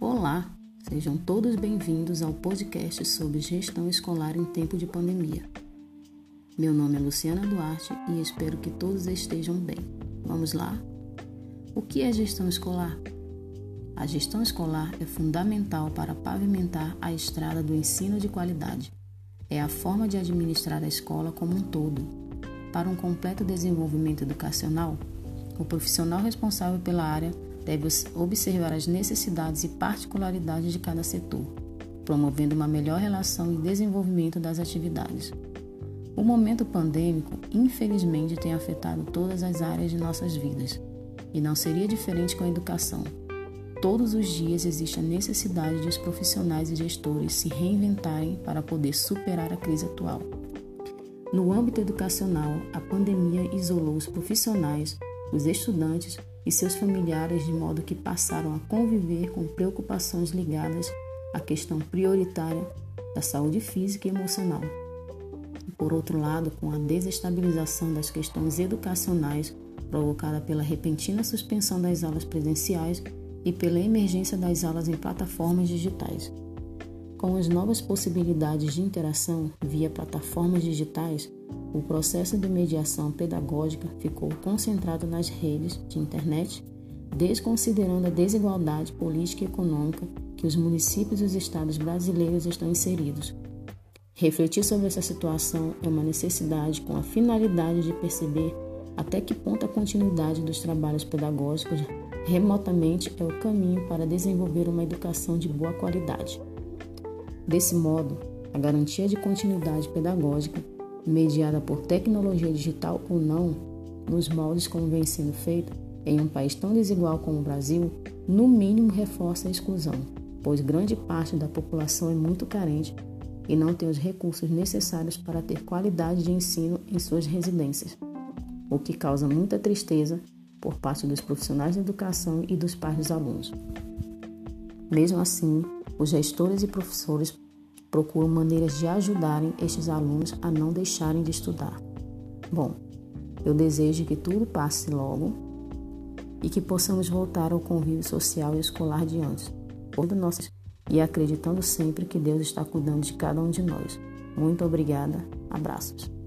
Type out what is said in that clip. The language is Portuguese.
Olá, sejam todos bem-vindos ao podcast sobre gestão escolar em tempo de pandemia. Meu nome é Luciana Duarte e espero que todos estejam bem. Vamos lá? O que é gestão escolar? A gestão escolar é fundamental para pavimentar a estrada do ensino de qualidade. É a forma de administrar a escola como um todo. Para um completo desenvolvimento educacional, o profissional responsável pela área deve observar as necessidades e particularidades de cada setor, promovendo uma melhor relação e desenvolvimento das atividades. O momento pandêmico, infelizmente, tem afetado todas as áreas de nossas vidas, e não seria diferente com a educação. Todos os dias existe a necessidade de os profissionais e gestores se reinventarem para poder superar a crise atual. No âmbito educacional, a pandemia isolou os profissionais, os estudantes e seus familiares, de modo que passaram a conviver com preocupações ligadas à questão prioritária da saúde física e emocional. Por outro lado, com a desestabilização das questões educacionais provocada pela repentina suspensão das aulas presenciais e pela emergência das aulas em plataformas digitais. Com as novas possibilidades de interação via plataformas digitais, o processo de mediação pedagógica ficou concentrado nas redes de internet, desconsiderando a desigualdade política e econômica que os municípios e os estados brasileiros estão inseridos. Refletir sobre essa situação é uma necessidade com a finalidade de perceber até que ponto a continuidade dos trabalhos pedagógicos remotamente é o caminho para desenvolver uma educação de boa qualidade. Desse modo, a garantia de continuidade pedagógica, mediada por tecnologia digital ou não, nos moldes como vem sendo feito, em um país tão desigual como o Brasil, no mínimo reforça a exclusão, pois grande parte da população é muito carente e não tem os recursos necessários para ter qualidade de ensino em suas residências, o que causa muita tristeza por parte dos profissionais de educação e dos pais dos alunos. Mesmo assim, os gestores e professores procuram maneiras de ajudarem estes alunos a não deixarem de estudar. Bom, eu desejo que tudo passe logo e que possamos voltar ao convívio social e escolar de antes, e acreditando sempre que Deus está cuidando de cada um de nós. Muito obrigada, abraços.